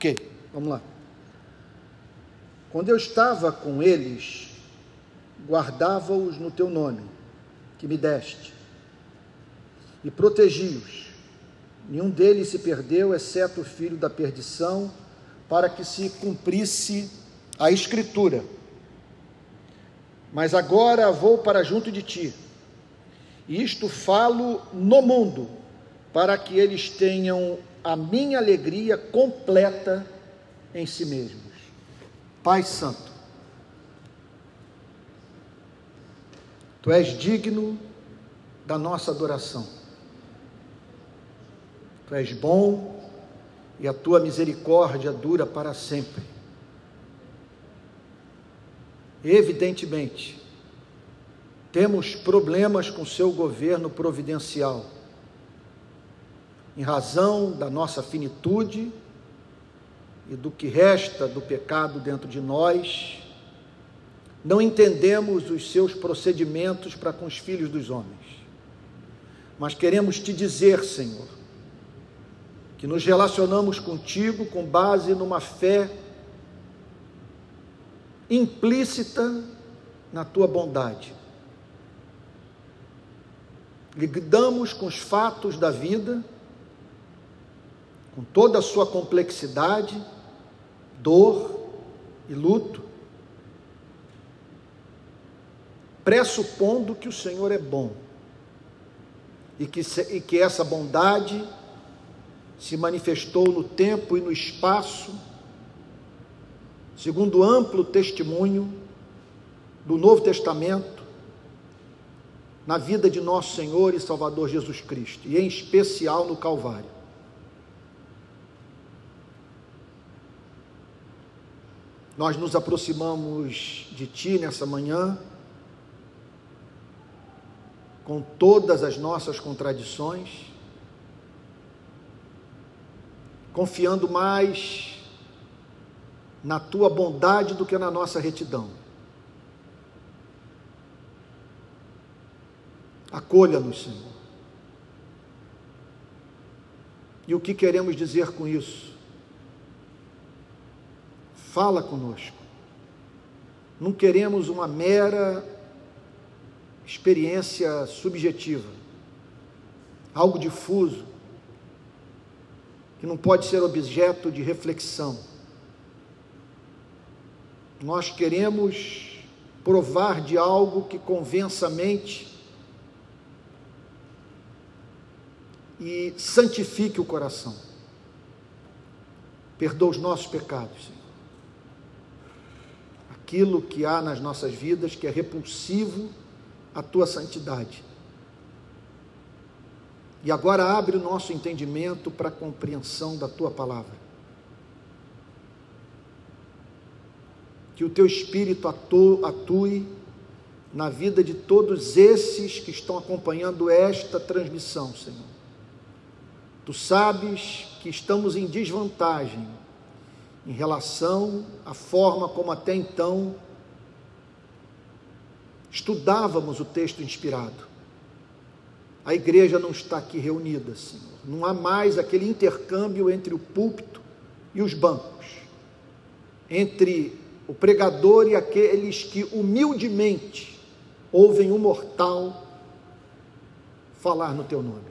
Ok, vamos lá. Quando eu estava com eles, guardava-os no teu nome, que me deste, e protegi-os. Nenhum deles se perdeu, exceto o filho da perdição, para que se cumprisse a Escritura. Mas agora vou para junto de ti, e isto falo no mundo, para que eles tenham a minha alegria completa em si mesmos. Pai Santo, Tu és digno da nossa adoração. Tu és bom e a tua misericórdia dura para sempre. Evidentemente, temos problemas com seu governo providencial, em razão da nossa finitude e do que resta do pecado dentro de nós, não entendemos os seus procedimentos para com os filhos dos homens. Mas queremos te dizer, Senhor, que nos relacionamos contigo com base numa fé implícita na tua bondade. Lidamos com os fatos da vida, com toda a sua complexidade, dor e luto, pressupondo que o Senhor é bom e que, e que essa bondade se manifestou no tempo e no espaço, segundo amplo testemunho do Novo Testamento, na vida de nosso Senhor e Salvador Jesus Cristo, e em especial no Calvário. Nós nos aproximamos de Ti nessa manhã, com todas as nossas contradições, confiando mais na Tua bondade do que na nossa retidão. Acolha-nos, Senhor. E o que queremos dizer com isso? Fala conosco. Não queremos uma mera experiência subjetiva, algo difuso, que não pode ser objeto de reflexão. Nós queremos provar de algo que convença a mente e santifique o coração. Perdoa os nossos pecados, Senhor aquilo que há nas nossas vidas que é repulsivo à tua santidade. E agora abre o nosso entendimento para a compreensão da tua palavra. Que o teu espírito atue na vida de todos esses que estão acompanhando esta transmissão, Senhor. Tu sabes que estamos em desvantagem em relação à forma como até então estudávamos o texto inspirado. A igreja não está aqui reunida, Senhor. Não há mais aquele intercâmbio entre o púlpito e os bancos, entre o pregador e aqueles que humildemente ouvem um mortal falar no teu nome.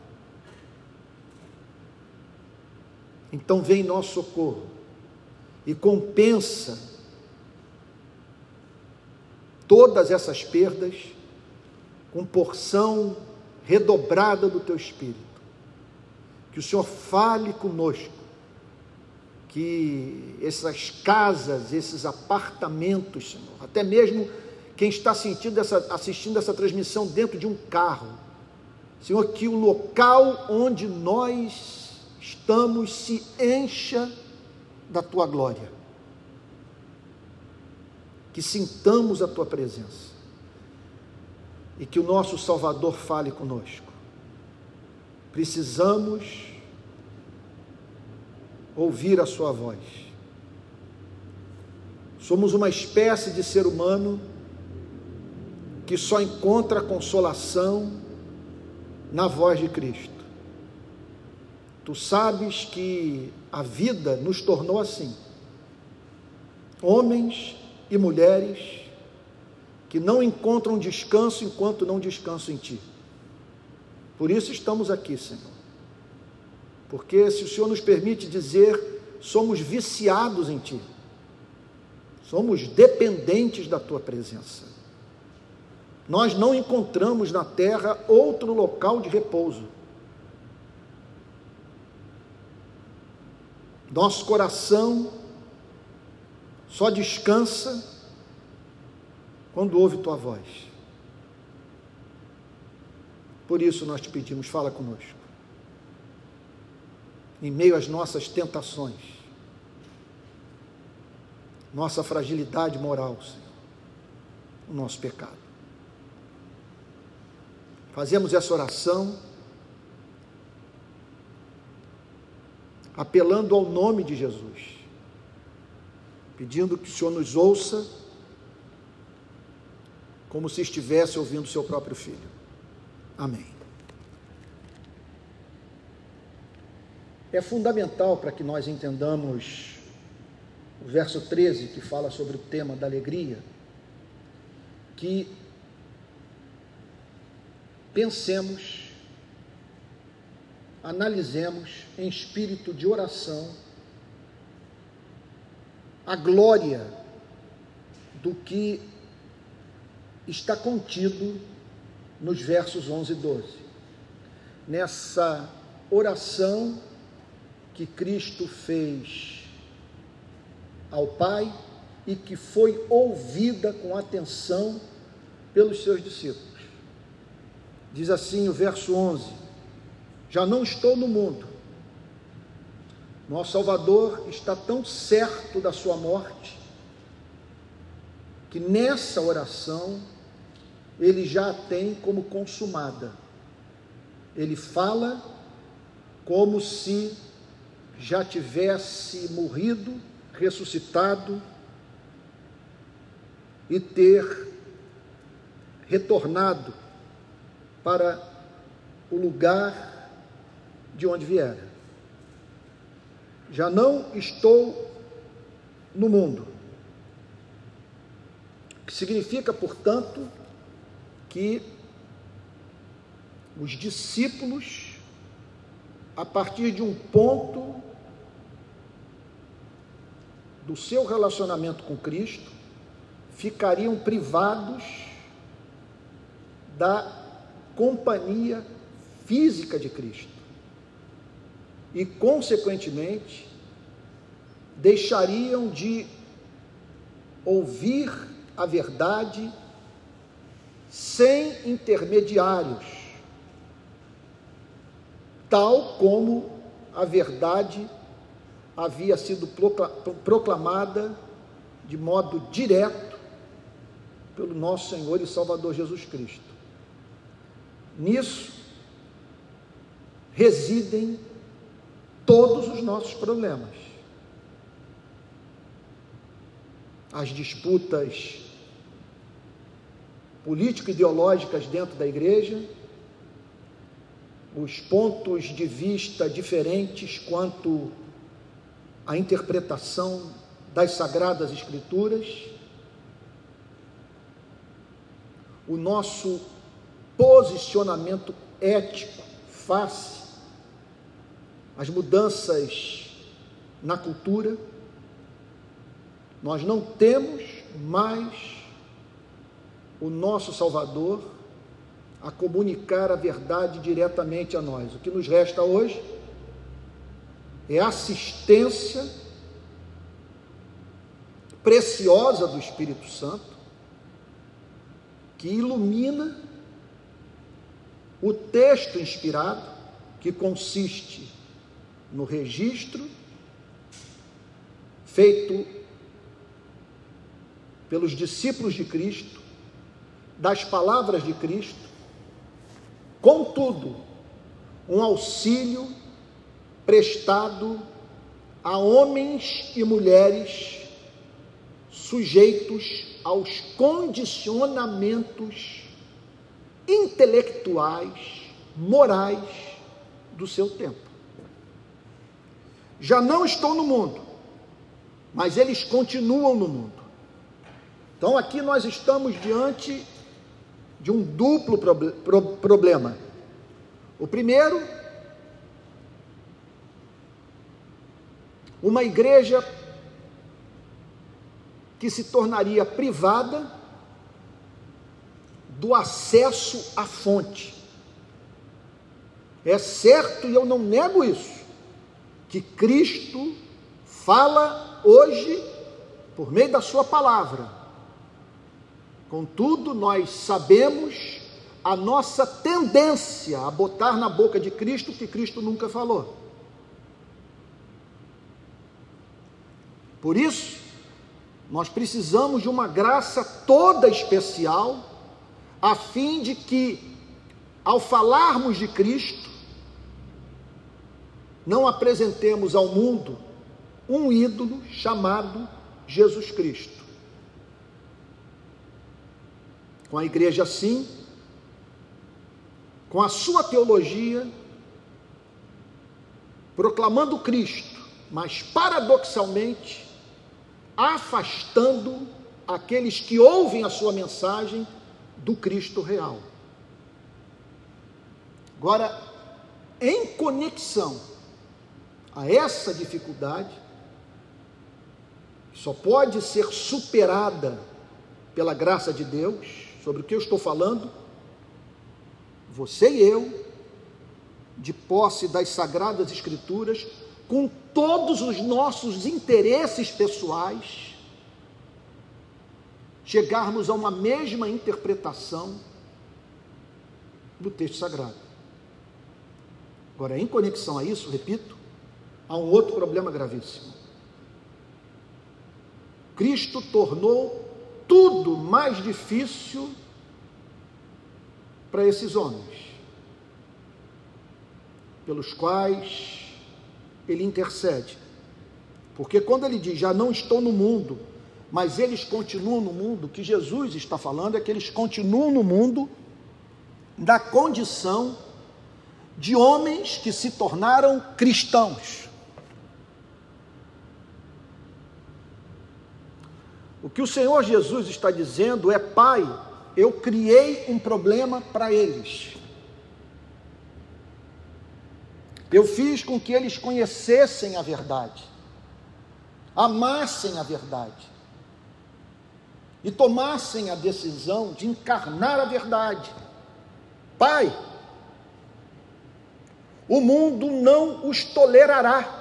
Então vem nosso socorro e compensa todas essas perdas com porção redobrada do teu espírito. Que o Senhor fale conosco, que essas casas, esses apartamentos, Senhor, até mesmo quem está essa, assistindo essa transmissão dentro de um carro, Senhor, que o local onde nós estamos se encha da tua glória. Que sintamos a tua presença e que o nosso Salvador fale conosco. Precisamos ouvir a Sua voz. Somos uma espécie de ser humano que só encontra consolação na voz de Cristo. Tu sabes que a vida nos tornou assim. Homens e mulheres que não encontram descanso enquanto não descansam em ti. Por isso estamos aqui, Senhor. Porque se o Senhor nos permite dizer, somos viciados em ti. Somos dependentes da tua presença. Nós não encontramos na terra outro local de repouso. Nosso coração só descansa quando ouve tua voz. Por isso nós te pedimos, fala conosco. Em meio às nossas tentações, nossa fragilidade moral, Senhor, o nosso pecado. Fazemos essa oração apelando ao nome de Jesus, pedindo que o Senhor nos ouça como se estivesse ouvindo seu próprio filho. Amém. É fundamental para que nós entendamos o verso 13, que fala sobre o tema da alegria, que pensemos analisemos em espírito de oração a glória do que está contido nos versos 11 e 12. Nessa oração que Cristo fez ao Pai e que foi ouvida com atenção pelos seus discípulos. Diz assim o verso 11: já não estou no mundo. Nosso Salvador está tão certo da sua morte que nessa oração ele já a tem como consumada. Ele fala como se já tivesse morrido, ressuscitado e ter retornado para o lugar de onde viera. Já não estou no mundo. Que significa, portanto, que os discípulos, a partir de um ponto do seu relacionamento com Cristo, ficariam privados da companhia física de Cristo e, consequentemente, deixariam de ouvir a verdade sem intermediários, tal como a verdade havia sido proclamada de modo direto pelo nosso Senhor e Salvador Jesus Cristo. Nisso residem todos os nossos problemas. As disputas político-ideológicas dentro da igreja, os pontos de vista diferentes quanto à interpretação das Sagradas Escrituras, o nosso posicionamento ético face as mudanças na cultura, nós não temos mais o nosso Salvador a comunicar a verdade diretamente a nós. O que nos resta hoje é assistência preciosa do Espírito Santo que ilumina o texto inspirado que consiste no registro feito pelos discípulos de Cristo, das palavras de Cristo, contudo, um auxílio prestado a homens e mulheres sujeitos aos condicionamentos intelectuais, morais do seu tempo. Já não estou no mundo, mas eles continuam no mundo. Então aqui nós estamos diante de um duplo problema. O primeiro, uma igreja que se tornaria privada do acesso à fonte. É certo, e eu não nego isso, que Cristo fala hoje por meio da Sua palavra. Contudo, nós sabemos a nossa tendência a botar na boca de Cristo o que Cristo nunca falou. Por isso, nós precisamos de uma graça toda especial a fim de que, ao falarmos de Cristo, não apresentemos ao mundo um ídolo chamado Jesus Cristo. Com a igreja assim, com a sua teologia, proclamando Cristo, mas paradoxalmente, afastando aqueles que ouvem a sua mensagem do Cristo real. Agora, em conexão a essa dificuldade, só pode ser superada pela graça de Deus, sobre o que eu estou falando, você e eu, de posse das sagradas Escrituras, com todos os nossos interesses pessoais, chegarmos a uma mesma interpretação do texto sagrado. Agora, em conexão a isso, repito, há um outro problema gravíssimo. Cristo tornou tudo mais difícil para esses homens, pelos quais ele intercede. Porque quando ele diz: Já não estou no mundo, mas eles continuam no mundo, o que Jesus está falando é que eles continuam no mundo da condição de homens que se tornaram cristãos. O que o Senhor Jesus está dizendo é: Pai, eu criei um problema para eles. Eu fiz com que eles conhecessem a verdade, amassem a verdade e tomassem a decisão de encarnar a verdade. Pai, o mundo não os tolerará.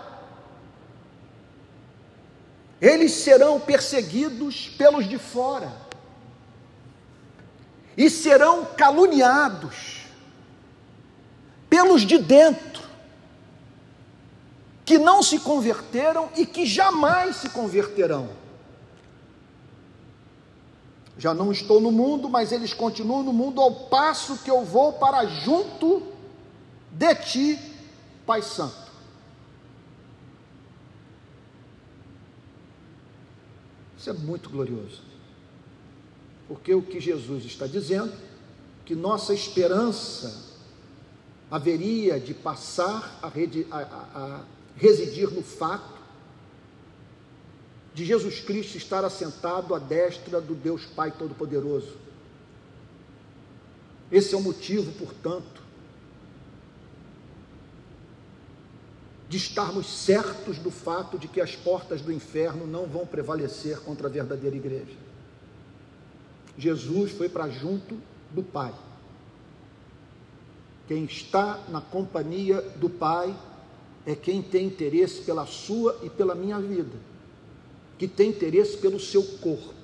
Eles serão perseguidos pelos de fora e serão caluniados pelos de dentro, que não se converteram e que jamais se converterão. Já não estou no mundo, mas eles continuam no mundo ao passo que eu vou para junto de ti, Pai Santo. É muito glorioso. Porque o que Jesus está dizendo, que nossa esperança haveria de passar a, a, a residir no fato de Jesus Cristo estar assentado à destra do Deus Pai Todo-Poderoso. Esse é o motivo, portanto, de estarmos certos do fato de que as portas do inferno não vão prevalecer contra a verdadeira igreja. Jesus foi para junto do Pai. Quem está na companhia do Pai é quem tem interesse pela sua e pela minha vida que tem interesse pelo seu corpo,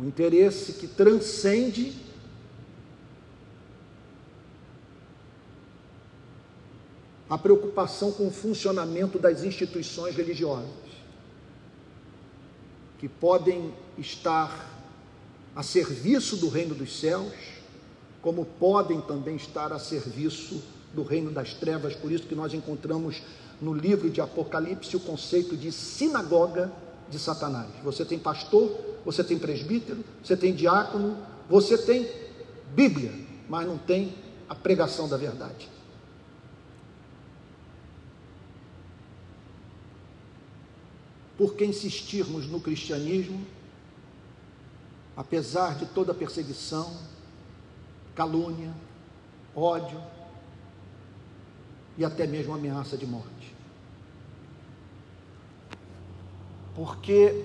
um interesse que transcende a preocupação com o funcionamento das instituições religiosas, que podem estar a serviço do reino dos céus, como podem também estar a serviço do reino das trevas, por isso que nós encontramos no livro de Apocalipse o conceito de sinagoga de Satanás. Você tem pastor, você tem presbítero, você tem diácono, você tem Bíblia, mas não tem a pregação da verdade. Porque insistirmos no cristianismo, apesar de toda perseguição, calúnia, ódio e até mesmo ameaça de morte. Porque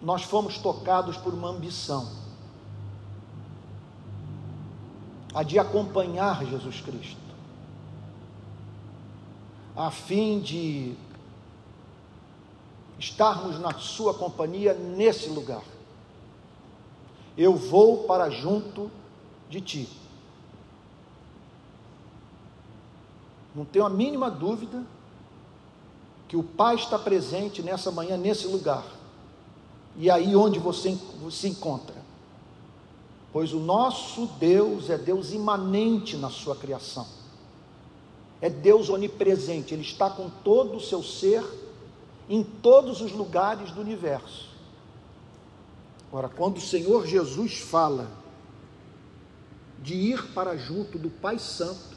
nós fomos tocados por uma ambição, a de acompanhar Jesus Cristo, a fim de estarmos na Sua companhia nesse lugar. Eu vou para junto de Ti. Não tenho a mínima dúvida que o Pai está presente nessa manhã, nesse lugar e aí onde você se encontra. Pois o nosso Deus é Deus imanente na sua criação. É Deus onipresente, ele está com todo o seu ser em todos os lugares do universo. Ora, quando o Senhor Jesus fala de ir para junto do Pai Santo,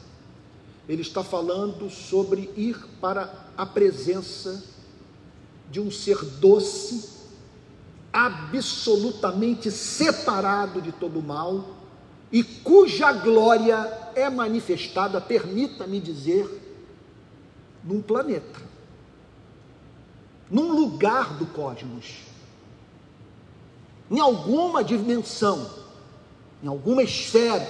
ele está falando sobre ir para a presença de um ser doce, absolutamente separado de todo mal e cuja glória é manifestada, permita-me dizer, num planeta, num lugar do cosmos, em alguma dimensão, em alguma esfera,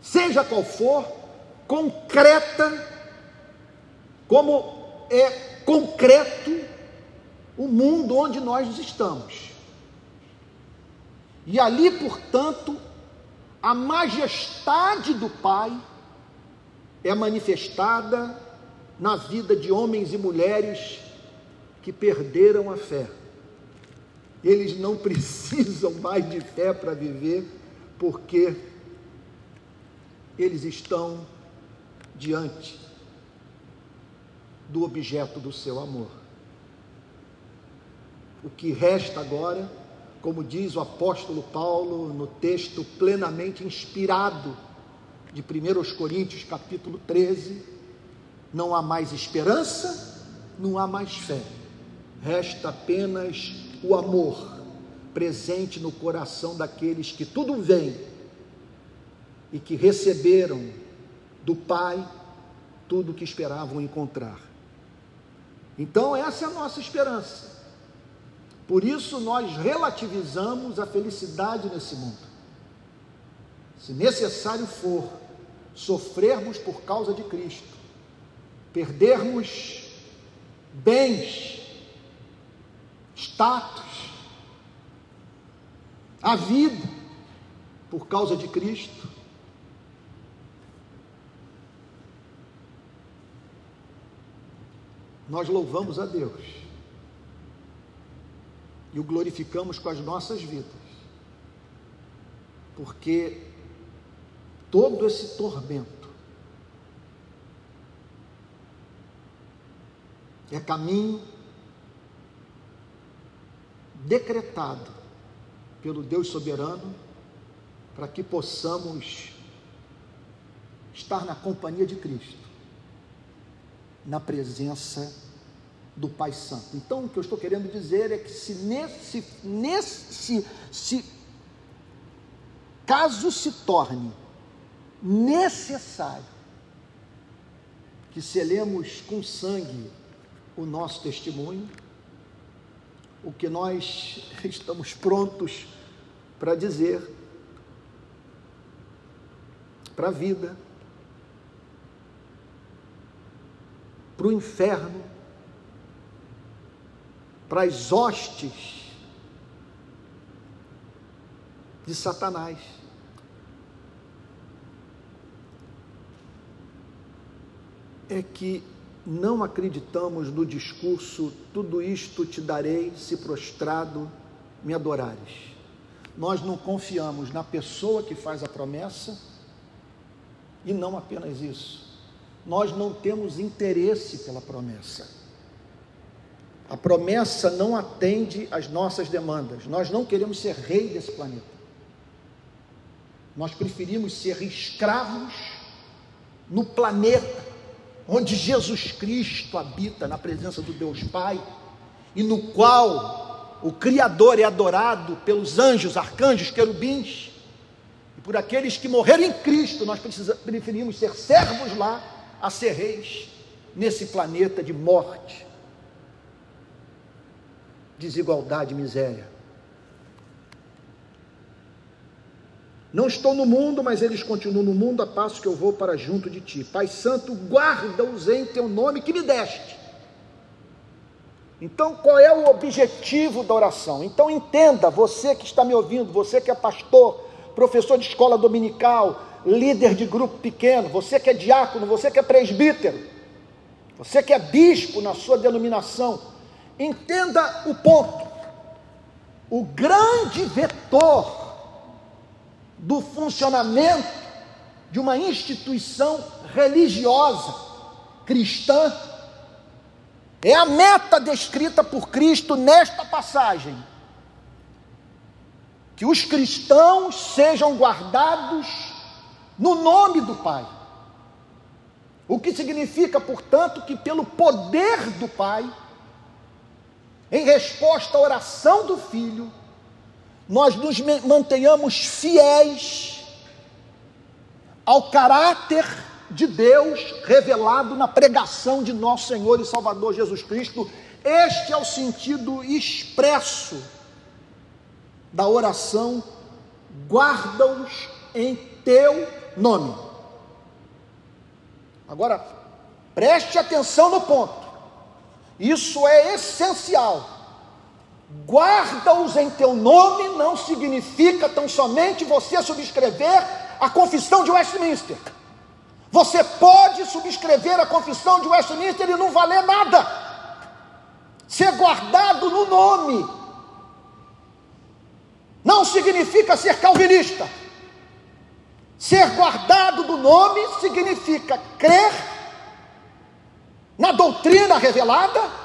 seja qual for, concreta, como é concreto o mundo onde nós estamos. E ali, portanto, a majestade do Pai é manifestada na vida de homens e mulheres que perderam a fé. Eles não precisam mais de fé para viver, porque eles estão diante do objeto do seu amor. O que resta agora, como diz o apóstolo Paulo no texto plenamente inspirado de 1 Coríntios, capítulo 13, não há mais esperança, não há mais fé, resta apenas o amor presente no coração daqueles que tudo veem e que receberam do Pai tudo o que esperavam encontrar. Então, essa é a nossa esperança. Por isso nós relativizamos a felicidade nesse mundo. Se necessário for, sofrermos por causa de Cristo, perdermos bens, status, a vida por causa de Cristo, nós louvamos a Deus e o glorificamos com as nossas vidas. Porque todo esse tormento é caminho decretado pelo Deus soberano para que possamos estar na companhia de Cristo, na presença do Pai Santo. Então, o que eu estou querendo dizer é que se nesse, nesse se, caso se torne necessário que selemos com sangue o nosso testemunho, o que nós estamos prontos para dizer para a vida, para o inferno, para as hostes de Satanás. É que não acreditamos no discurso: tudo isto te darei se prostrado me adorares. Nós não confiamos na pessoa que faz a promessa e não apenas isso. Nós não temos interesse pela promessa a promessa não atende às nossas demandas. Nós não queremos ser rei desse planeta. Nós preferimos ser escravos no planeta onde Jesus Cristo habita na presença do Deus Pai, e no qual o Criador é adorado pelos anjos, arcanjos, querubins, e por aqueles que morreram em Cristo, nós preferimos ser servos lá a ser reis nesse planeta de morte, desigualdade e miséria. Não estou no mundo, mas eles continuam no mundo, a passo que eu vou para junto de ti. Pai Santo, guarda-os em teu nome que me deste. Então, qual é o objetivo da oração? Então, entenda, você que está me ouvindo, você que é pastor, professor de escola dominical, líder de grupo pequeno, você que é diácono, você que é presbítero, você que é bispo na sua denominação, entenda o ponto. O grande vetor do funcionamento de uma instituição religiosa cristã é a meta descrita por Cristo nesta passagem. Que os cristãos sejam guardados no nome do Pai. O que significa, portanto, que pelo poder do Pai, em resposta à oração do Filho, nós nos mantenhamos fiéis ao caráter de Deus revelado na pregação de nosso Senhor e Salvador Jesus Cristo. Este é o sentido expresso da oração: guarda-os em teu nome. Agora, preste atenção no ponto, isso é essencial. Guarda-os em teu nome não significa tão somente você subscrever a confissão de Westminster. Você pode subscrever a confissão de Westminster e não valer nada. Ser guardado no nome não significa ser calvinista. Ser guardado do nome significa crer na doutrina revelada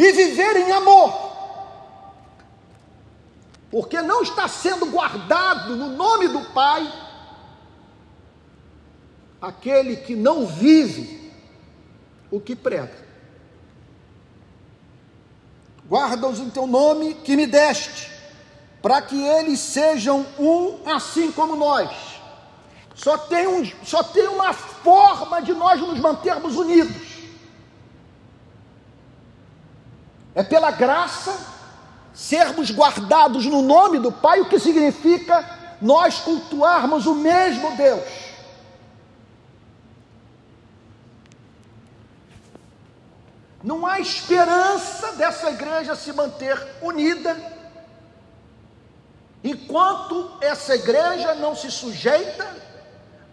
e viver em amor. Porque não está sendo guardado no nome do Pai aquele que não vive o que prega. Guarda-os em teu nome que me deste para que eles sejam um assim como nós. Só tem, um, só tem uma forma de nós nos mantermos unidos. É pela graça sermos guardados no nome do Pai, o que significa nós cultuarmos o mesmo Deus. Não há esperança dessa igreja se manter unida Enquanto essa igreja não se sujeita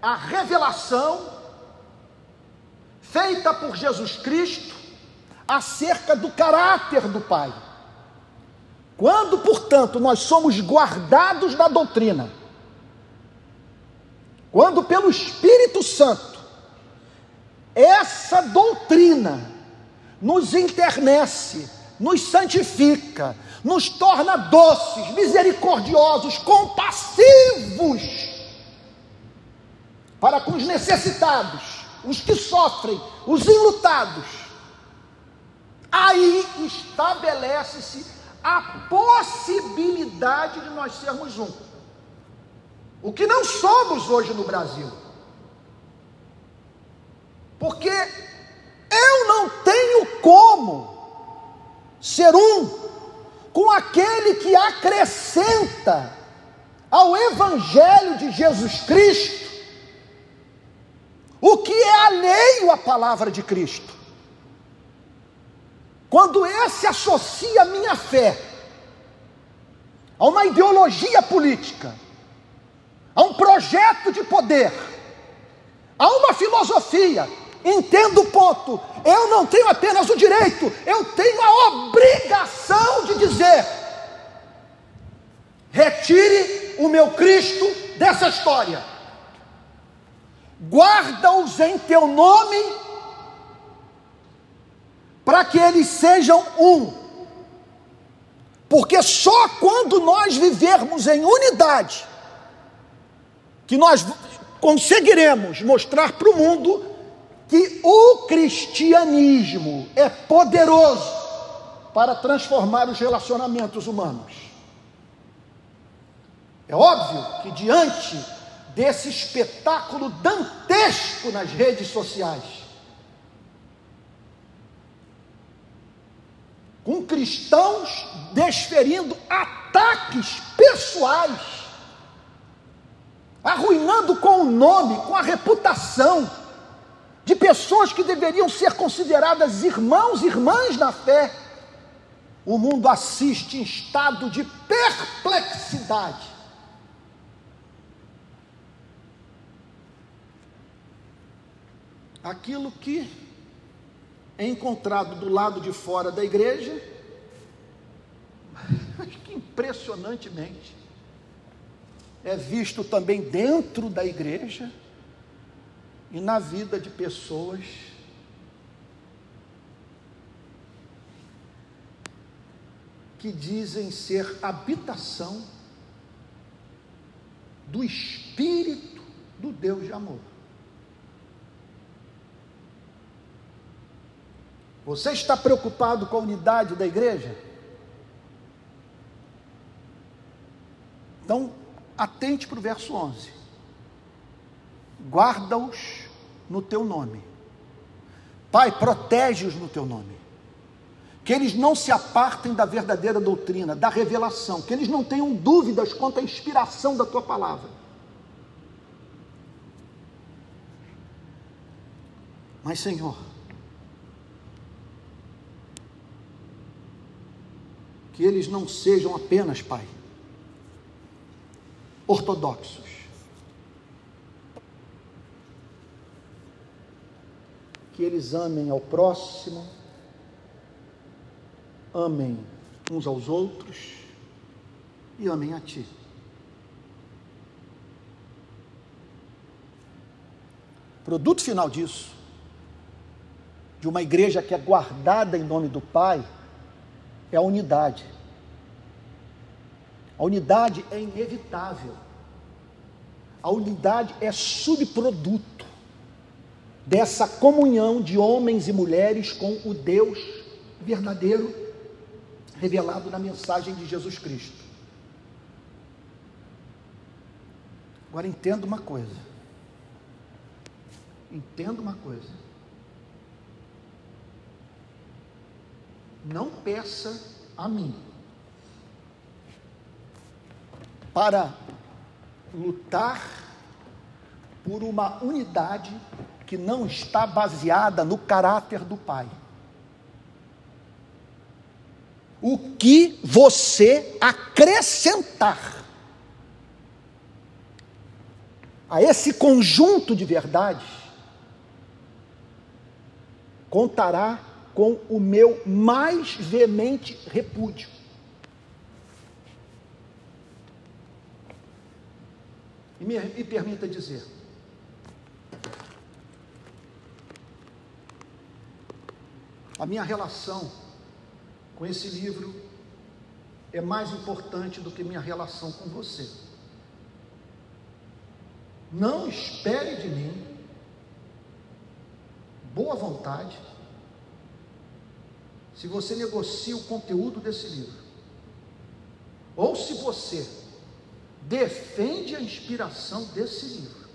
à revelação feita por Jesus Cristo acerca do caráter do Pai. Quando, portanto, nós somos guardados da doutrina, quando pelo Espírito Santo essa doutrina nos internece, nos santifica, nos torna doces, misericordiosos, compassivos para com os necessitados, os que sofrem, os enlutados. Aí estabelece-se a possibilidade de nós sermos um. O que não somos hoje no Brasil. Porque eu não tenho como ser um com aquele que acrescenta ao Evangelho de Jesus Cristo o que é alheio à palavra de Cristo. Quando esse associa a minha fé a uma ideologia política, a um projeto de poder, a uma filosofia, Entenda o ponto. Eu não tenho apenas o direito, eu tenho a obrigação de dizer: retire o meu Cristo dessa história, guarda-os em teu nome, para que eles sejam um. Porque só quando nós vivermos em unidade, que nós conseguiremos mostrar para o mundo que o cristianismo é poderoso para transformar os relacionamentos humanos. É óbvio que diante desse espetáculo dantesco nas redes sociais, com cristãos desferindo ataques pessoais, arruinando com o nome, com a reputação de pessoas que deveriam ser consideradas irmãos irmãs na fé, o mundo assiste em estado de perplexidade. Aquilo que é encontrado do lado de fora da igreja, impressionantemente, é visto também dentro da igreja e na vida de pessoas. Que dizem ser habitação do Espírito do Deus de amor. Você está preocupado com a unidade da igreja? Então, atente para o verso 11 guarda-os no teu nome. Pai, protege-os no teu nome. Que eles não se apartem da verdadeira doutrina, da revelação, que eles não tenham dúvidas quanto à inspiração da tua palavra. Mas, Senhor, que eles não sejam apenas, Pai, ortodoxos, que eles amem ao próximo, amem uns aos outros e amem a Ti. Produto final disso, de uma igreja que é guardada em nome do Pai, é a unidade. A unidade é inevitável. A unidade é subproduto dessa comunhão de homens e mulheres com o Deus verdadeiro revelado na mensagem de Jesus Cristo. Agora entenda uma coisa. Entenda uma coisa. Não peça a mim para lutar por uma unidade que não está baseada no caráter do Pai. O que você acrescentar a esse conjunto de verdades contará com o meu mais veemente repúdio. E me, me permita dizer, A minha relação com esse livro é mais importante do que minha relação com você. Não espere de mim boa vontade se você negocia o conteúdo desse livro. Ou se você defende a inspiração desse livro.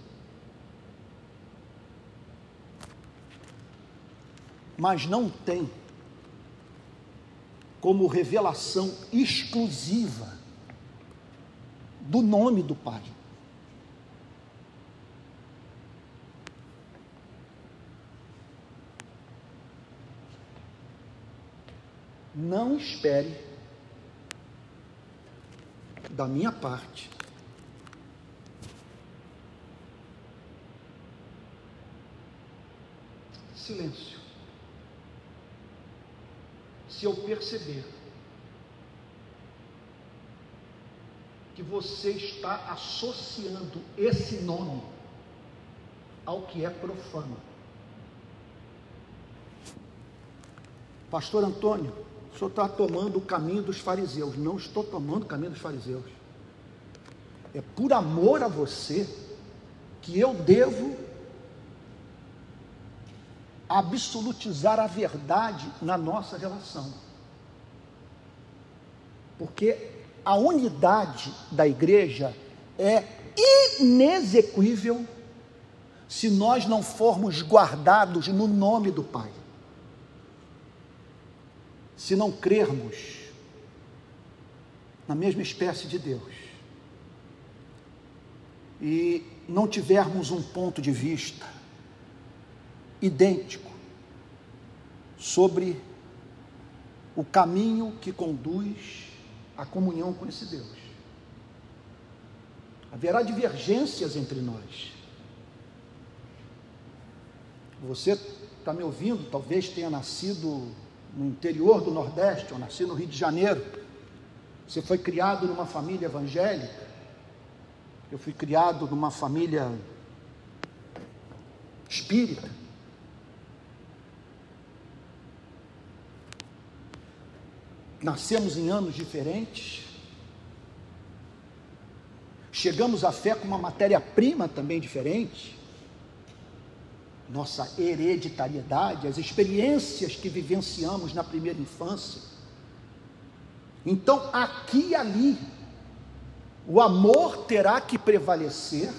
mas não tem como revelação exclusiva do nome do Pai. Não espere da minha parte silêncio se eu perceber que você está associando esse nome ao que é profano. Pastor Antônio, o senhor está tomando o caminho dos fariseus. Não estou tomando o caminho dos fariseus. É por amor a você que eu devo absolutizar a verdade na nossa relação. Porque a unidade da igreja é inexequível se nós não formos guardados no nome do Pai. Se não crermos na mesma espécie de Deus e não tivermos um ponto de vista idêntico sobre o caminho que conduz à comunhão com esse Deus. Haverá divergências entre nós. Você está me ouvindo, talvez tenha nascido no interior do Nordeste, ou nascido no Rio de Janeiro. Você foi criado numa família evangélica. Eu fui criado numa família espírita. Nascemos em anos diferentes. Chegamos à fé com uma matéria-prima também diferente. Nossa hereditariedade, as experiências que vivenciamos na primeira infância. Então, aqui e ali, o amor terá que prevalecer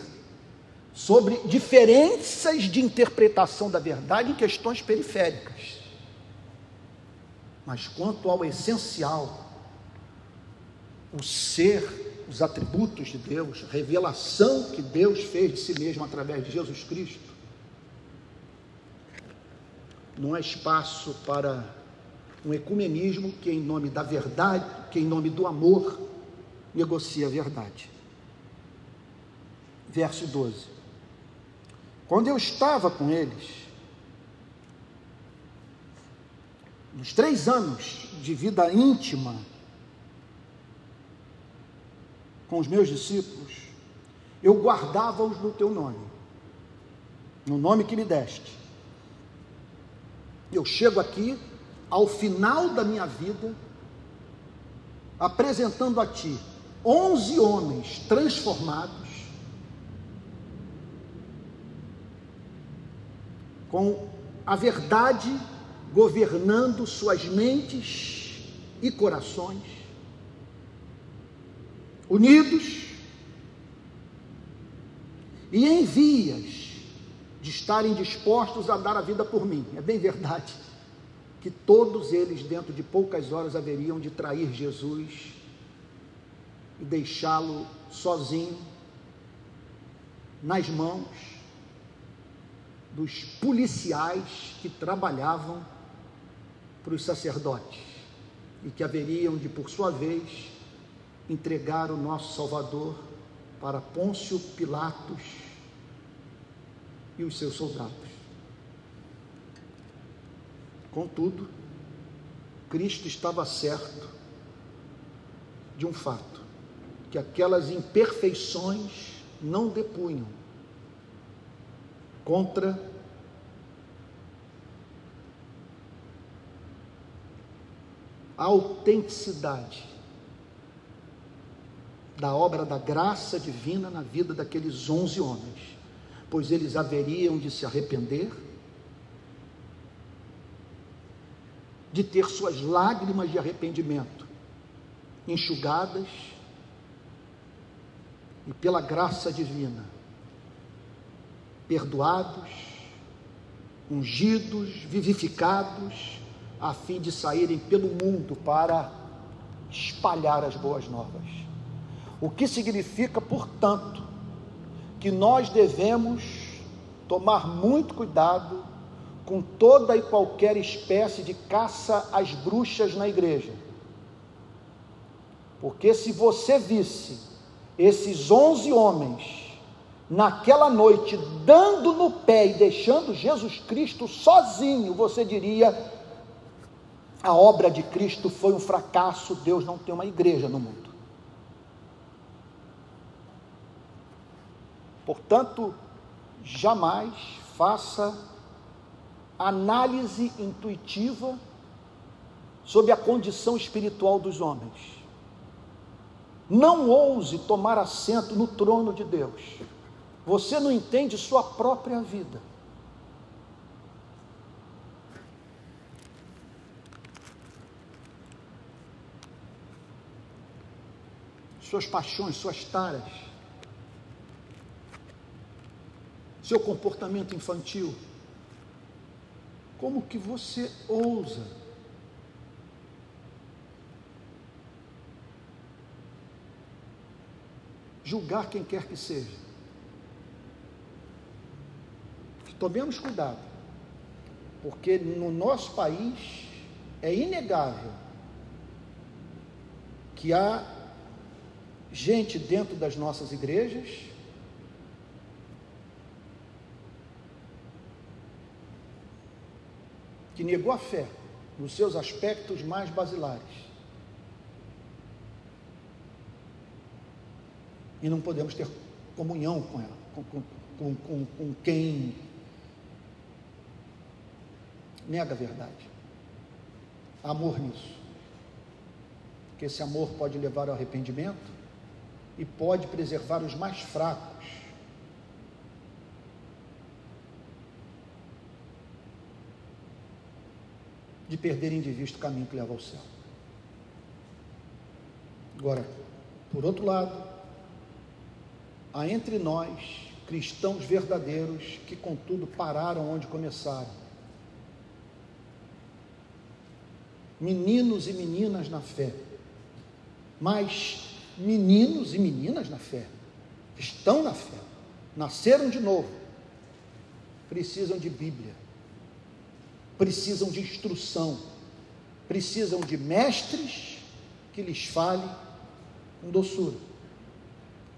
sobre diferenças de interpretação da verdade em questões periféricas. Mas quanto ao essencial, o ser, os atributos de Deus, revelação que Deus fez de si mesmo através de Jesus Cristo, não há espaço para um ecumenismo que, em nome da verdade, que, em nome do amor, negocia a verdade. Verso 12: Quando eu estava com eles, nos três anos de vida íntima com os meus discípulos, eu guardava-os no teu nome, no nome que me deste. Eu chego aqui, ao final da minha vida, apresentando a ti onze homens transformados, com a verdade governando suas mentes e corações, unidos e em vias de estarem dispostos a dar a vida por mim. É bem verdade que todos eles, dentro de poucas horas, haveriam de trair Jesus e deixá-lo sozinho nas mãos dos policiais que trabalhavam para os sacerdotes e que haveriam de, por sua vez, entregar o nosso Salvador para Pôncio Pilatos e os seus soldados. Contudo, Cristo estava certo de um fato, que aquelas imperfeições não depunham contra a autenticidade da obra da graça divina na vida daqueles onze homens, pois eles haveriam de se arrepender, de ter suas lágrimas de arrependimento enxugadas e pela graça divina perdoados, ungidos, vivificados a fim de saírem pelo mundo para espalhar as boas novas. O que significa, portanto, que nós devemos tomar muito cuidado com toda e qualquer espécie de caça às bruxas na igreja. Porque se você visse esses onze homens naquela noite dando no pé e deixando Jesus Cristo sozinho, você diria: a obra de Cristo foi um fracasso, Deus não tem uma igreja no mundo. Portanto, jamais faça análise intuitiva sobre a condição espiritual dos homens. Não ouse tomar assento no trono de Deus. Você não entende sua própria vida. Suas paixões, suas taras, seu comportamento infantil. Como que você ousa julgar quem quer que seja? Tomemos cuidado, porque no nosso país é inegável que há gente dentro das nossas igrejas que negou a fé nos seus aspectos mais basilares. E não podemos ter comunhão com ela, com, com, com, com quem nega a verdade. amor nisso. Porque esse amor pode levar ao arrependimento e pode preservar os mais fracos. De perderem de vista o caminho que leva ao céu. Agora, por outro lado, há entre nós cristãos verdadeiros que, contudo, pararam onde começaram. Meninos e meninas na fé, mas meninos e meninas na fé, estão na fé, nasceram de novo, precisam de Bíblia, precisam de instrução, precisam de mestres que lhes fale com doçura,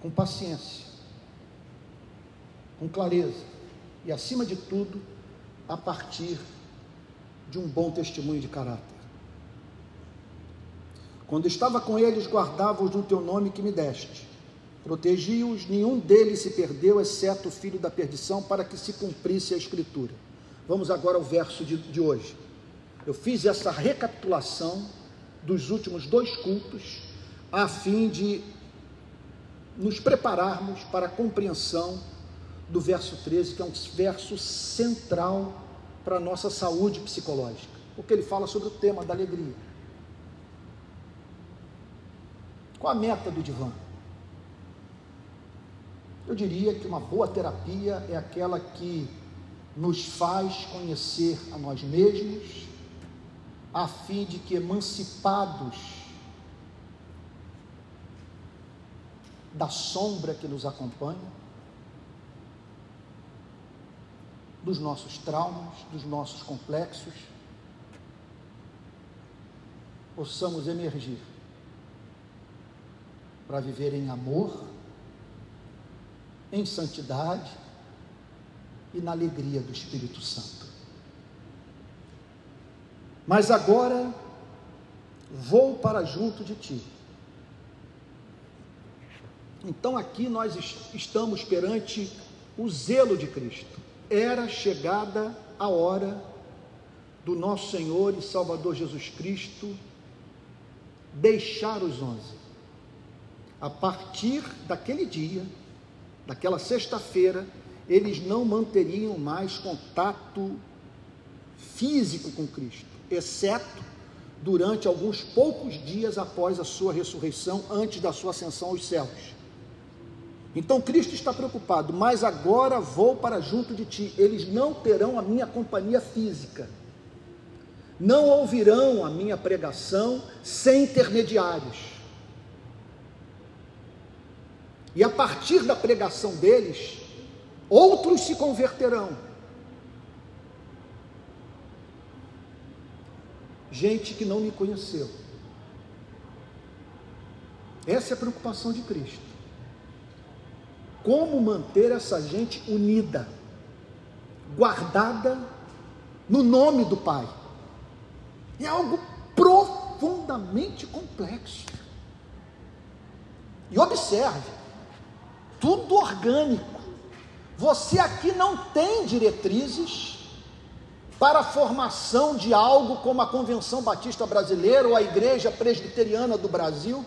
com paciência, com clareza e, acima de tudo, a partir de um bom testemunho de caráter. Quando estava com eles, guardava-os no teu nome que me deste. Protegi-os, nenhum deles se perdeu, exceto o filho da perdição, para que se cumprisse a Escritura. Vamos agora ao verso de, de hoje. Eu fiz essa recapitulação dos últimos dois cultos, a fim de nos prepararmos para a compreensão do verso 13, que é um verso central para a nossa saúde psicológica, porque ele fala sobre o tema da alegria. Qual a meta do divã? Eu diria que uma boa terapia é aquela que nos faz conhecer a nós mesmos, a fim de que, emancipados da sombra que nos acompanha, dos nossos traumas, dos nossos complexos, possamos emergir para viver em amor, em santidade e na alegria do Espírito Santo. Mas agora vou para junto de ti. Então aqui nós estamos perante o zelo de Cristo. Era chegada a hora do nosso Senhor e Salvador Jesus Cristo deixar os onze a partir daquele dia, daquela sexta-feira, eles não manteriam mais contato físico com Cristo, exceto durante alguns poucos dias após a sua ressurreição, antes da sua ascensão aos céus. Então Cristo está preocupado, mas agora vou para junto de ti. Eles não terão a minha companhia física, não ouvirão a minha pregação sem intermediários e a partir da pregação deles, outros se converterão. Gente que não me conheceu. Essa é a preocupação de Cristo. Como manter essa gente unida, guardada no nome do Pai? É algo profundamente complexo. E observe, tudo orgânico. Você aqui não tem diretrizes para a formação de algo como a Convenção Batista Brasileira ou a Igreja Presbiteriana do Brasil.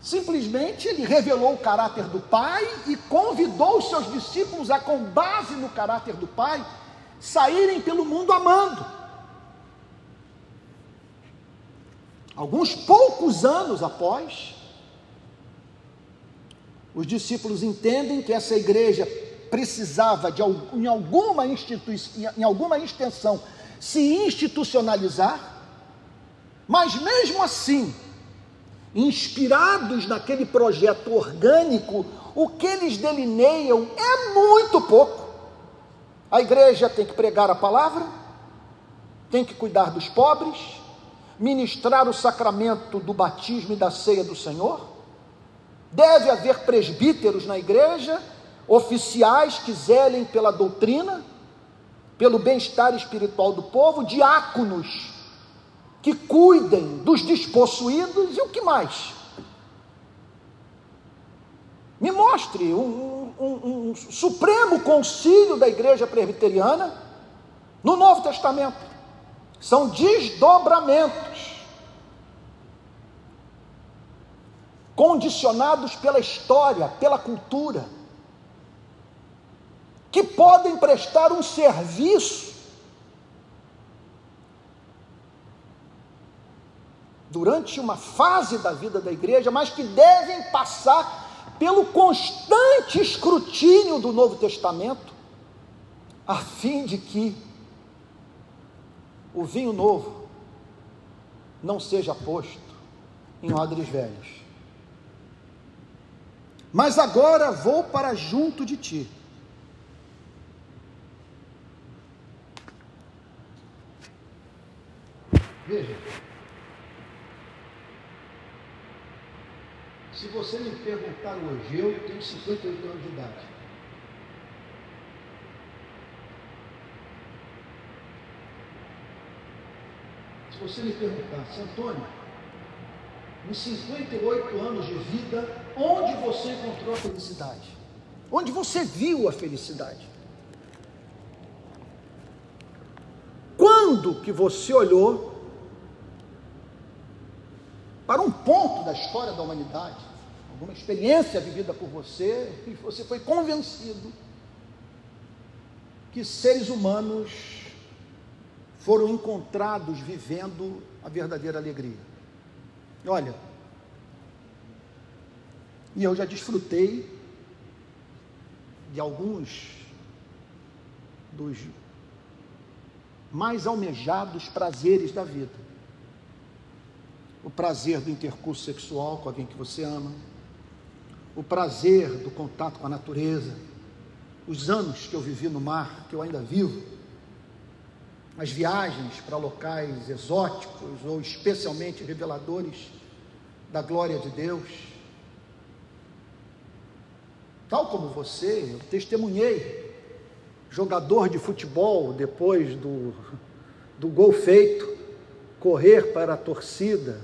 Simplesmente ele revelou o caráter do Pai e convidou os seus discípulos a, com base no caráter do Pai, saírem pelo mundo amando. Alguns poucos anos após, os discípulos entendem que essa igreja precisava de em alguma instituição, em alguma extensão se institucionalizar, mas mesmo assim, inspirados naquele projeto orgânico, o que eles delineiam é muito pouco. A igreja tem que pregar a palavra, tem que cuidar dos pobres, ministrar o sacramento do batismo e da ceia do Senhor. Deve haver presbíteros na igreja, oficiais que zelem pela doutrina, pelo bem-estar espiritual do povo, diáconos que cuidem dos despossuídos e o que mais? Me mostre um, um, um, supremo concílio da igreja presbiteriana no Novo Testamento. São desdobramentos condicionados pela história, pela cultura, que podem prestar um serviço durante uma fase da vida da igreja, mas que devem passar pelo constante escrutínio do Novo Testamento, a fim de que o vinho novo não seja posto em odres velhos. Mas agora vou para junto de ti. Veja. Se você me perguntar hoje, eu tenho 58 anos de idade. Se você me perguntasse, Antônio, em 58 anos de vida, onde você encontrou a felicidade? Onde você viu a felicidade? Quando que você olhou para um ponto da história da humanidade alguma experiência vivida por você, e você foi convencido que seres humanos foram encontrados vivendo a verdadeira alegria. Olha, e eu já desfrutei de alguns dos mais almejados prazeres da vida. O prazer do intercurso sexual com alguém que você ama, o prazer do contato com a natureza, os anos que eu vivi no mar, que eu ainda vivo, as viagens para locais exóticos ou especialmente reveladores da glória de Deus. Tal como você, eu testemunhei. Jogador de futebol depois do, do gol feito, correr para a torcida,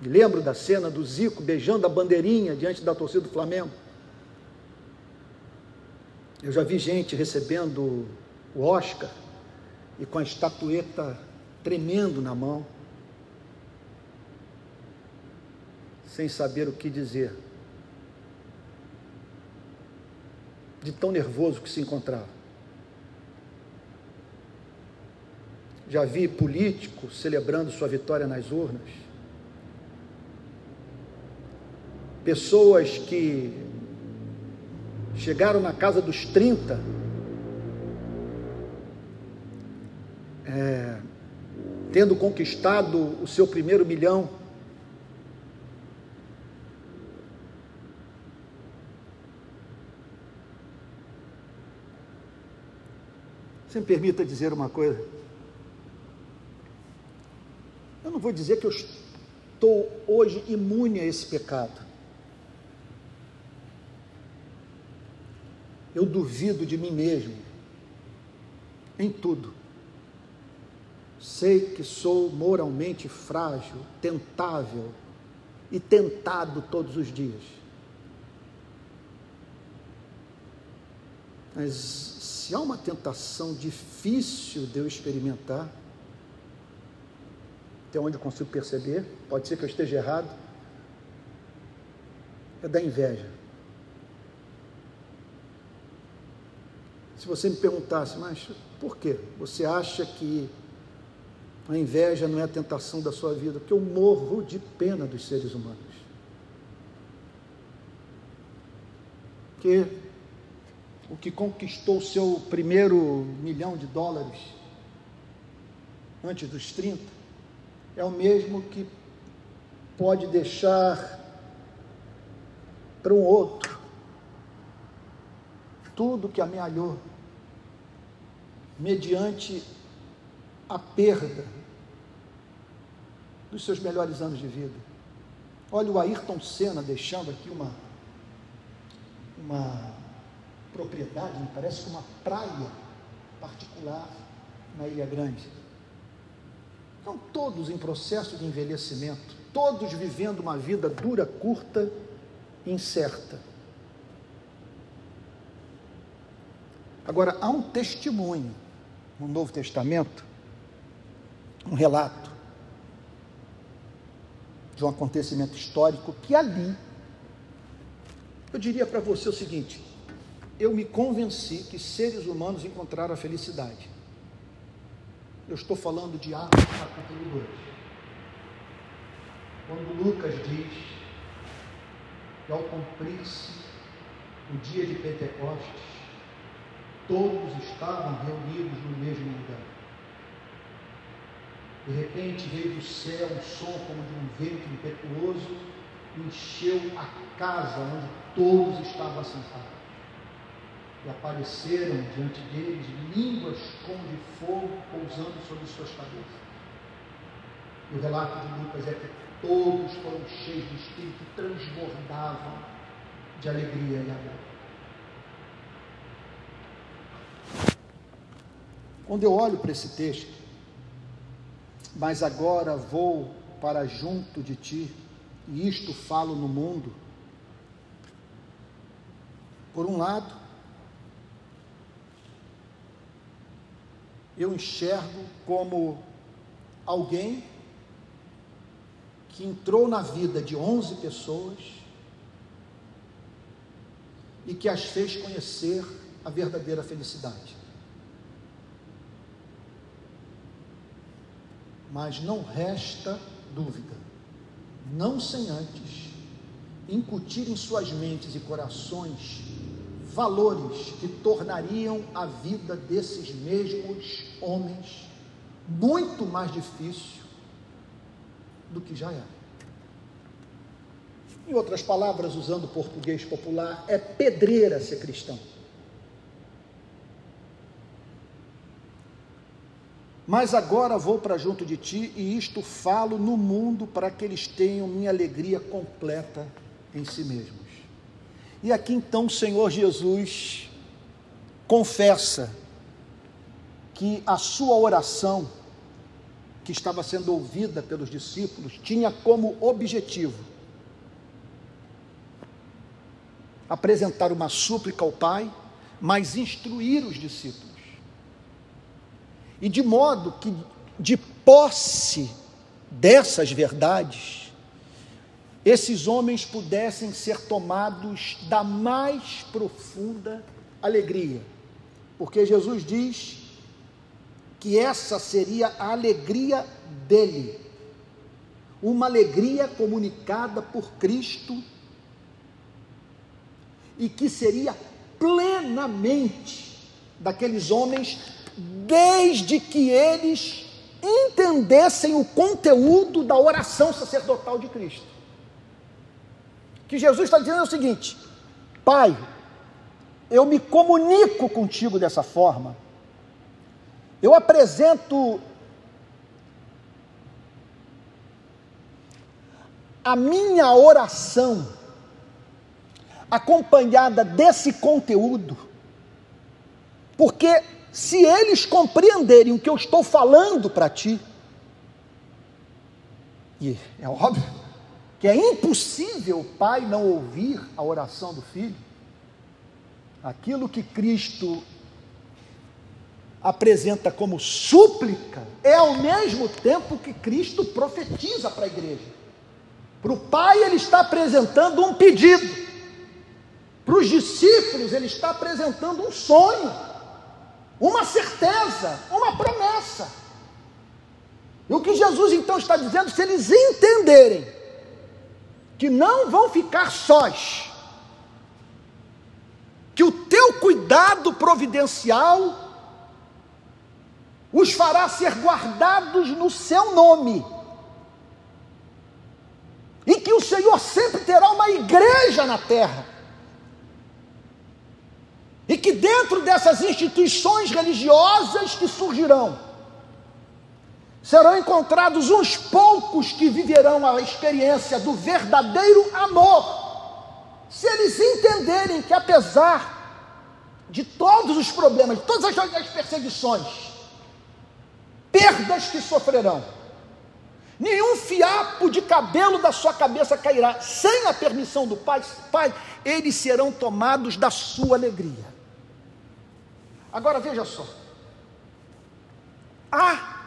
me lembro da cena do Zico beijando a bandeirinha diante da torcida do Flamengo. Eu já vi gente recebendo o Oscar e com a estatueta tremendo na mão, sem saber o que dizer, de tão nervoso que se encontrava. Já vi político celebrando sua vitória nas urnas pessoas que chegaram na casa dos 30, é, tendo conquistado o seu primeiro milhão, Você me permita dizer uma coisa. Eu não vou dizer que eu estou hoje imune a esse pecado. eu duvido de mim mesmo em tudo. Sei que sou moralmente frágil, tentável e tentado todos os dias. Mas se há uma tentação difícil de eu experimentar, até onde eu consigo perceber, pode ser que eu esteja errado, é da inveja. Se você me perguntasse, mas por quê? Você acha que a inveja não é a tentação da sua vida? Porque eu morro de pena dos seres humanos. Porque o que conquistou seu primeiro milhão de dólares antes dos 30 é o mesmo que pode deixar para um outro tudo que amealhou mediante a perda dos seus melhores anos de vida. Olha o Ayrton Senna deixando aqui uma, uma propriedade, me parece que uma praia particular na Ilha Grande. Estão todos em processo de envelhecimento, todos vivendo uma vida dura, curta, incerta. Agora, há um testemunho no Novo Testamento, um relato de um acontecimento histórico que ali, eu diria para você o seguinte: eu me convenci que seres humanos encontraram a felicidade. Eu estou falando de Atos capítulo 2. Quando Lucas diz que ao cumprir-se o dia de Pentecostes, todos estavam reunidos no mesmo lugar. De repente veio do céu um som como de um vento impetuoso e encheu a casa onde todos estavam assentados. E apareceram diante deles línguas como de fogo pousando sobre suas cabeças. E o relato de Lucas é que todos foram cheios de espírito e transbordavam de alegria e amor. Quando eu olho para esse texto, mas agora vou para junto de ti, e isto falo no mundo. Por um lado, eu enxergo como alguém que entrou na vida de 11 pessoas e que as fez conhecer a verdadeira felicidade. Mas não resta dúvida, não sem antes incutir em suas mentes e corações valores que tornariam a vida desses mesmos homens muito mais difícil do que já era. Em outras palavras, usando português popular, é pedreira ser cristão. Mas agora vou para junto de ti e isto falo no mundo para que eles tenham minha alegria completa em si mesmos. E aqui então o Senhor Jesus confessa que a sua oração, que estava sendo ouvida pelos discípulos, tinha como objetivo apresentar uma súplica ao Pai, mas instruir os discípulos. E de modo que, de posse dessas verdades, esses homens pudessem ser tomados da mais profunda alegria, porque Jesus diz que essa seria a alegria dele, uma alegria comunicada por Cristo e que seria plenamente daqueles homens desde que eles entendessem o conteúdo da oração sacerdotal de Cristo. Que Jesus está dizendo é o seguinte: Pai, eu me comunico contigo dessa forma, eu apresento a minha oração acompanhada desse conteúdo, porque se eles compreenderem o que eu estou falando para ti, e é óbvio que é impossível o pai não ouvir a oração do filho, aquilo que Cristo apresenta como súplica é ao mesmo tempo que Cristo profetiza para a igreja. Para o pai, ele está apresentando um pedido. Para os discípulos, ele está apresentando um sonho, uma certeza, uma promessa. E o que Jesus então está dizendo, se eles entenderem que não vão ficar sós, que o teu cuidado providencial os fará ser guardados no seu nome. E que o Senhor sempre terá uma igreja na terra. E que dentro dessas instituições religiosas que surgirão, serão encontrados uns poucos que viverão a experiência do verdadeiro amor. Se eles entenderem que apesar de todos os problemas, de todas as perseguições, perdas que sofrerão. Nenhum fiapo de cabelo da sua cabeça cairá, sem a permissão do Pai, Pai, eles serão tomados da sua alegria. Agora veja só, há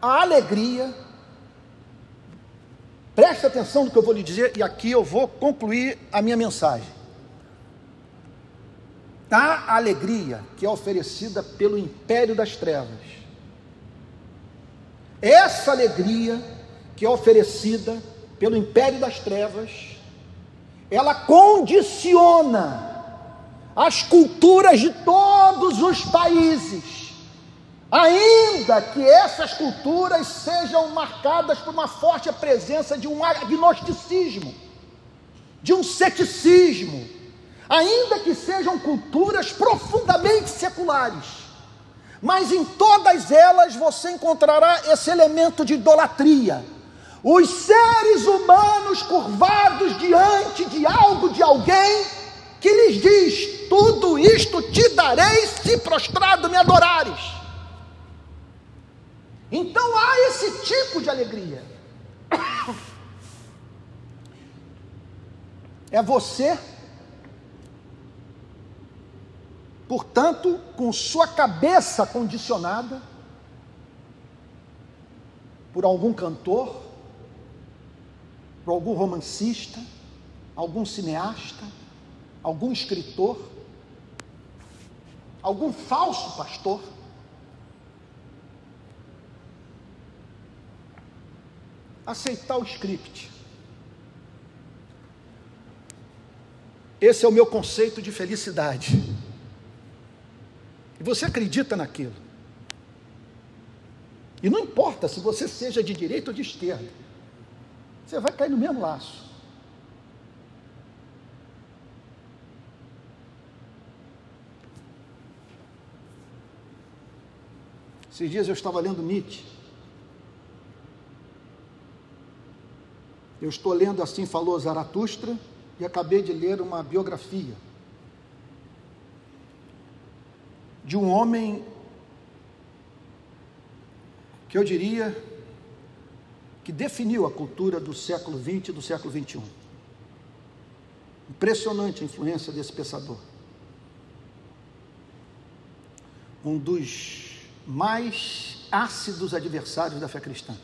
a alegria, preste atenção no que eu vou lhe dizer, e aqui eu vou concluir a minha mensagem. A alegria que é oferecida pelo império das trevas essa alegria que é oferecida pelo império das trevas, ela condiciona as culturas de todos os países, ainda que essas culturas sejam marcadas por uma forte presença de um agnosticismo, de um ceticismo, ainda que sejam culturas profundamente seculares mas em todas elas você encontrará esse elemento de idolatria. Os seres humanos curvados diante de algo, de alguém, que lhes diz: Tudo isto te darei se prostrado me adorares. Então há esse tipo de alegria. É você portanto, com sua cabeça condicionada por algum cantor, por algum romancista, algum cineasta, algum escritor, algum falso pastor. Aceitar o script. Esse é o meu conceito de felicidade. E você acredita naquilo. E não importa se você seja de direita ou de esquerda, você vai cair no mesmo laço. Esses dias eu estava lendo Nietzsche. Eu estou lendo Assim Falou Zaratustra e acabei de ler uma biografia de um homem que eu diria que definiu a cultura do século XX e do século XXI. Impressionante a influência desse pensador. Um dos mais ácidos adversários da fé cristã.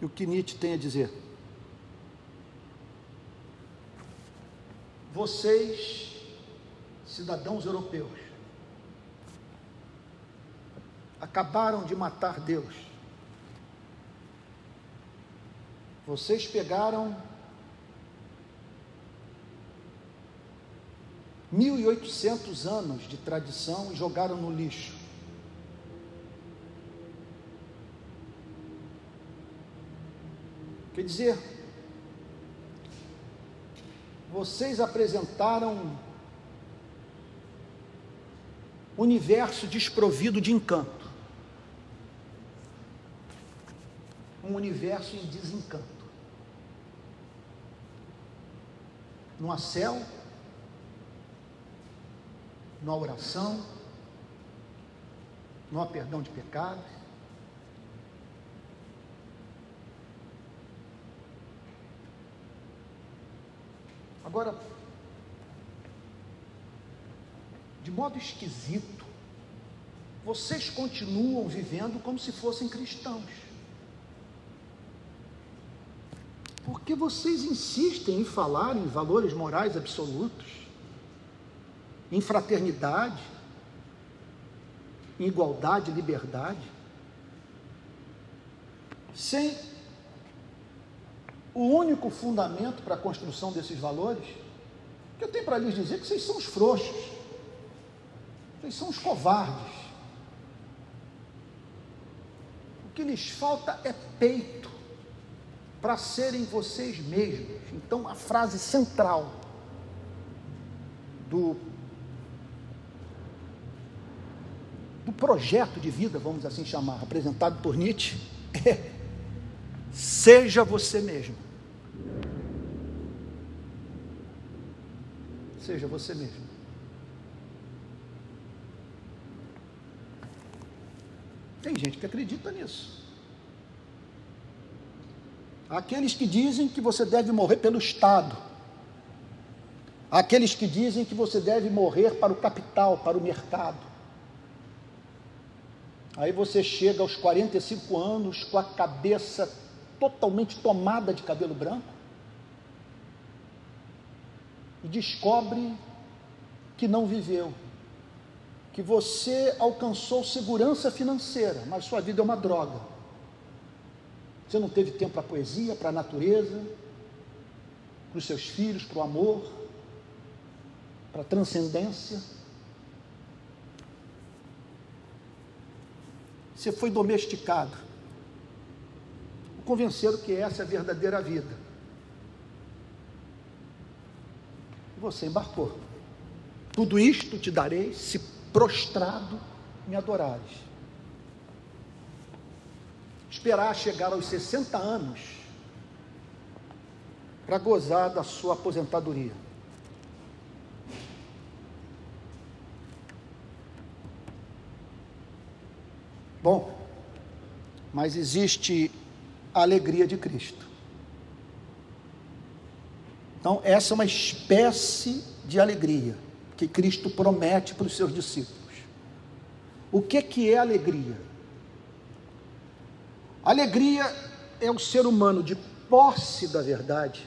E o que Nietzsche tem a dizer? vocês, cidadãos europeus, acabaram de matar Deus. Vocês pegaram 1.800 anos de tradição e jogaram no lixo. Quer dizer, vocês apresentaram um universo desprovido de encanto. Um universo em desencanto. Não há céu, não há oração, não há perdão de pecados, Agora, de modo esquisito, vocês continuam vivendo como se fossem cristãos. Porque vocês insistem em falar em valores morais absolutos, em fraternidade, em igualdade, liberdade, sem o único fundamento para a construção desses valores, que eu tenho para lhes dizer que vocês são os frouxos, vocês são os covardes. O que lhes falta é peito para serem vocês mesmos. Então, a frase central do, do projeto de vida, vamos assim chamar, apresentado por Nietzsche, é: seja você mesmo. Seja você mesmo. Tem gente que acredita nisso. Aqueles que dizem que você deve morrer pelo Estado. Aqueles que dizem que você deve morrer para o capital, para o mercado. Aí você chega aos 45 anos com a cabeça totalmente tomada de cabelo branco e descobre que não viveu, que você alcançou segurança financeira, mas sua vida é uma droga. Você não teve tempo para a poesia, para a natureza, para os seus filhos, para o amor, para a transcendência. Você foi domesticado. Convenceram que essa é a verdadeira vida. E você embarcou. Tudo isto te darei se prostrado me adorares esperar chegar aos 60 anos para gozar da sua aposentadoria. Bom, mas existe a alegria de Cristo. Então, essa é uma espécie de alegria que Cristo promete para os seus discípulos. O que, que é alegria? Alegria é o ser humano de posse da verdade.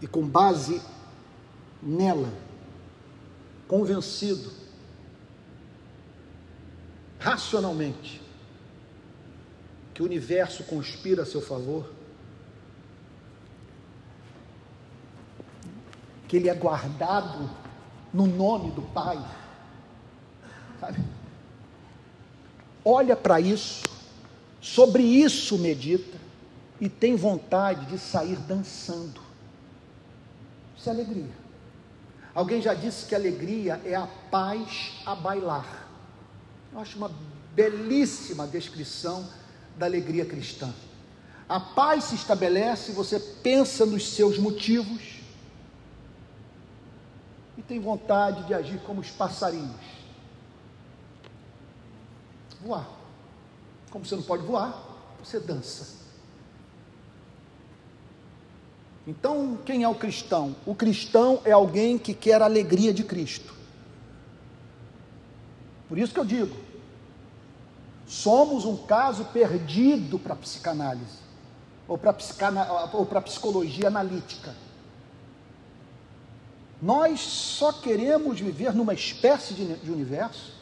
E com base nela, convencido, racionalmente, que o universo conspira a seu favor, que ele é guardado no nome do Pai Sabe? Olha para isso, sobre isso medita e tem vontade de sair dançando. Isso é alegria. Alguém já disse que alegria é a paz a bailar. Eu acho uma belíssima descrição da alegria cristã. A paz se estabelece, você pensa nos seus motivos e tem vontade de agir como os passarinhos voar. Como você não pode voar, você dança. Então, quem é o cristão? O cristão é alguém que quer a alegria de Cristo. Por isso que eu digo, somos um caso perdido para a psicanálise, ou para a psicologia analítica. Nós só queremos viver numa espécie de, de universo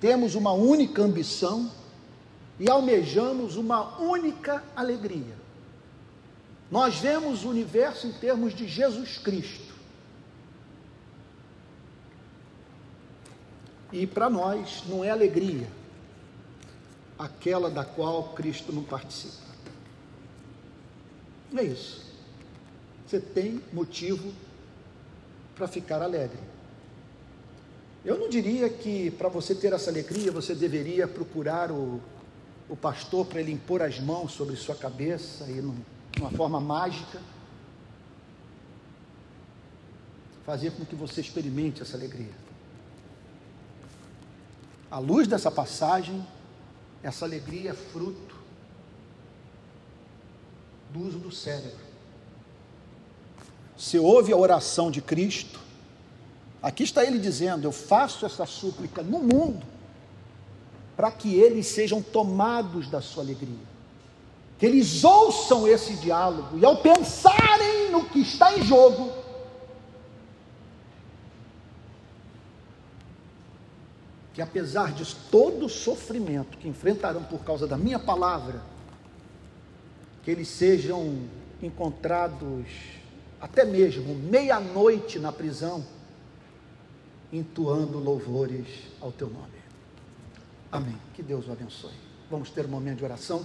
temos uma única ambição e almejamos uma única alegria. Nós vemos o universo em termos de Jesus Cristo. E para nós não é alegria aquela da qual Cristo não participa. Não é isso. Você tem motivo para ficar alegre. Eu não diria que para você ter essa alegria você deveria procurar o, o pastor para ele impor as mãos sobre sua cabeça e num, uma forma mágica fazer com que você experimente essa alegria. À luz dessa passagem, essa alegria é fruto do uso do cérebro. Você ouve a oração de Cristo. Aqui está ele dizendo: Eu faço essa súplica no mundo, para que eles sejam tomados da sua alegria. Que eles ouçam esse diálogo e, ao pensarem no que está em jogo, que apesar de todo o sofrimento que enfrentarão por causa da minha palavra, que eles sejam encontrados até mesmo meia-noite na prisão, entoando louvores ao teu nome. Amém. Que Deus o abençoe. Vamos ter um momento de oração.